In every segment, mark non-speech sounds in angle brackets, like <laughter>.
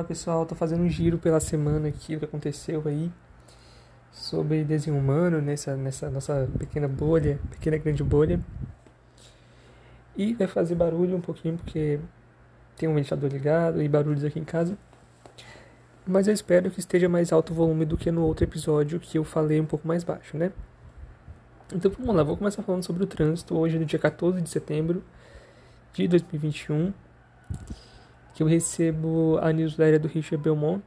Fala pessoal, tô fazendo um giro pela semana aqui, o que aconteceu aí sobre desenho humano nessa, nessa nossa pequena bolha, pequena grande bolha. E vai fazer barulho um pouquinho porque tem um ventilador ligado e barulhos aqui em casa. Mas eu espero que esteja mais alto o volume do que no outro episódio que eu falei um pouco mais baixo, né? Então vamos lá, vou começar falando sobre o trânsito hoje no dia 14 de setembro de 2021 que eu recebo a newsletter do Richard Belmont,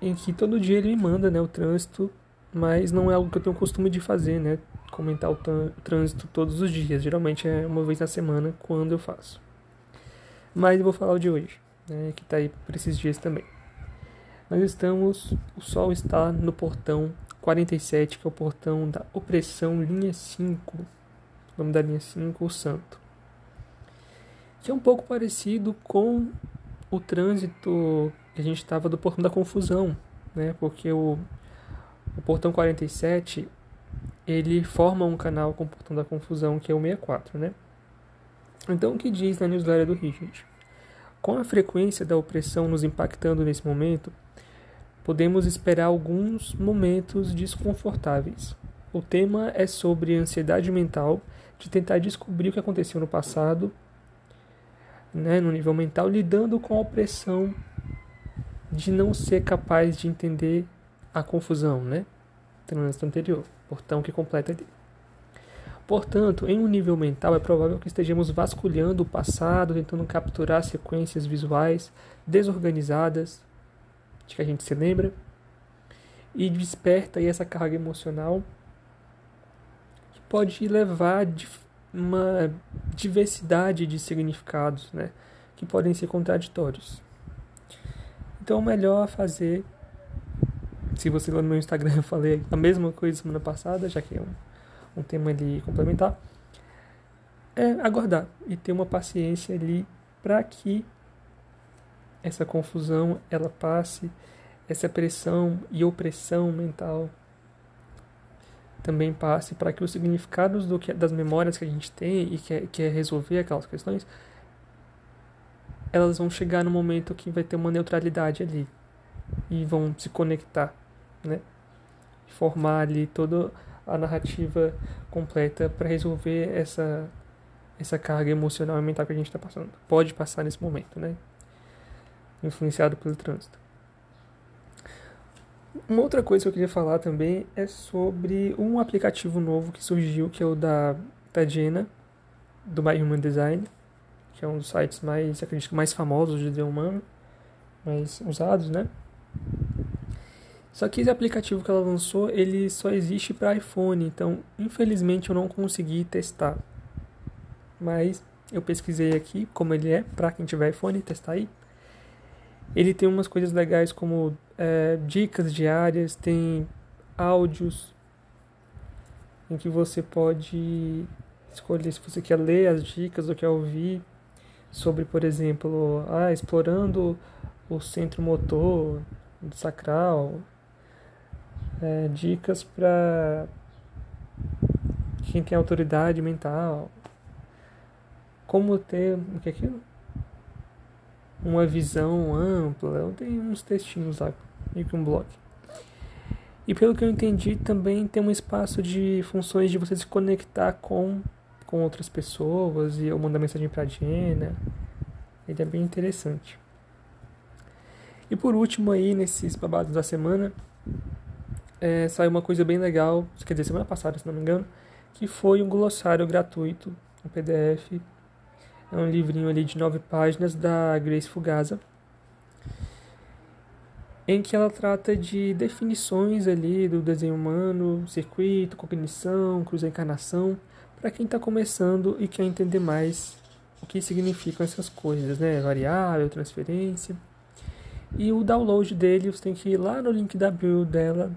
em que todo dia ele me manda né, o trânsito, mas não é algo que eu tenho costume de fazer, né? Comentar o trânsito todos os dias, geralmente é uma vez na semana quando eu faço. Mas eu vou falar o de hoje, né, que está aí para esses dias também. Nós estamos, o sol está no portão 47, que é o portão da opressão linha 5, o nome da linha 5, o Santo que é um pouco parecido com o trânsito que a gente estava do Portão da Confusão, né? Porque o, o Portão 47 ele forma um canal com o Portão da Confusão, que é o 64, né? Então, o que diz na newsletter do Richard? Com a frequência da opressão nos impactando nesse momento, podemos esperar alguns momentos desconfortáveis. O tema é sobre ansiedade mental de tentar descobrir o que aconteceu no passado né, no nível mental, lidando com a opressão de não ser capaz de entender a confusão, né? Trânsito anterior, portão que completa ali. Portanto, em um nível mental, é provável que estejamos vasculhando o passado, tentando capturar sequências visuais desorganizadas, de que a gente se lembra, e desperta aí essa carga emocional que pode levar de uma diversidade de significados, né, que podem ser contraditórios. Então, o melhor fazer, se você lá no meu Instagram <laughs> eu falei a mesma coisa semana passada, já que é um, um tema ali complementar, é aguardar e ter uma paciência ali para que essa confusão ela passe, essa pressão e opressão mental também passe para que os significados do que, das memórias que a gente tem e quer, quer resolver aquelas questões, elas vão chegar no momento que vai ter uma neutralidade ali e vão se conectar, né? Formar ali toda a narrativa completa para resolver essa essa carga emocional e mental que a gente está passando. Pode passar nesse momento, né? Influenciado pelo trânsito. Uma outra coisa que eu queria falar também é sobre um aplicativo novo que surgiu, que é o da Tadina, do My Human Design, que é um dos sites mais, acredito, mais famosos de desenho humano, mais usados, né? Só que esse aplicativo que ela lançou, ele só existe para iPhone, então infelizmente eu não consegui testar. Mas eu pesquisei aqui como ele é para quem tiver iPhone testar aí. Ele tem umas coisas legais como é, dicas diárias, tem áudios em que você pode escolher se você quer ler as dicas ou quer ouvir sobre, por exemplo, ah, explorando o centro motor sacral, é, dicas para quem tem autoridade mental, como ter o que é aquilo? Uma visão ampla. Tem uns textinhos lá, meio que um blog. E pelo que eu entendi, também tem um espaço de funções de você se conectar com, com outras pessoas e eu mandar mensagem para a Jenna. Ele é bem interessante. E por último aí, nesses babados da semana, é, saiu uma coisa bem legal, quer dizer, semana passada, se não me engano, que foi um glossário gratuito, um PDF é um livrinho ali de nove páginas da Grace Fugasa, em que ela trata de definições ali do desenho humano, circuito, cognição, cruz encarnação, para quem está começando e quer entender mais o que significam essas coisas, né? Variável, transferência. E o download dele, você tem que ir lá no link da bio dela,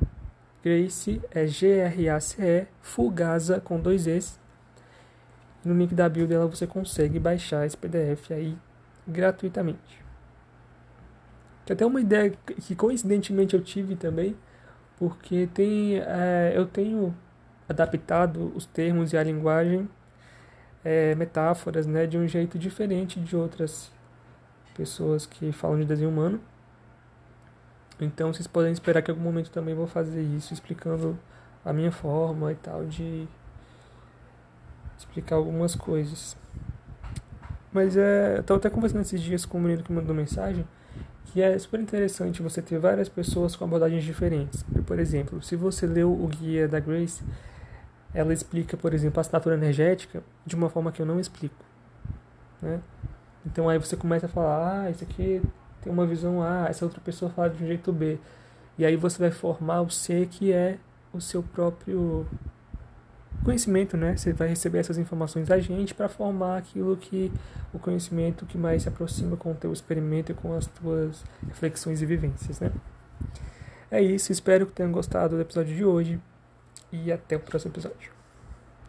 Grace, é G-R-A-C-E, Fugasa com dois S, no link da bio dela você consegue baixar esse PDF aí gratuitamente. Que até uma ideia que coincidentemente eu tive também, porque tem, é, eu tenho adaptado os termos e a linguagem, é, metáforas, né, de um jeito diferente de outras pessoas que falam de desenho humano. Então vocês podem esperar que em algum momento também vou fazer isso, explicando a minha forma e tal de explicar algumas coisas. Mas é, eu tava até conversando esses dias com um menino que mandou mensagem que é super interessante você ter várias pessoas com abordagens diferentes. Por exemplo, se você leu o guia da Grace, ela explica, por exemplo, a assinatura energética de uma forma que eu não explico. Né? Então aí você começa a falar, ah, isso aqui tem uma visão A, essa outra pessoa fala de um jeito B. E aí você vai formar o C que é o seu próprio conhecimento, né? Você vai receber essas informações da gente para formar aquilo que o conhecimento que mais se aproxima com o teu experimento e com as tuas reflexões e vivências, né? É isso, espero que tenham gostado do episódio de hoje e até o próximo episódio.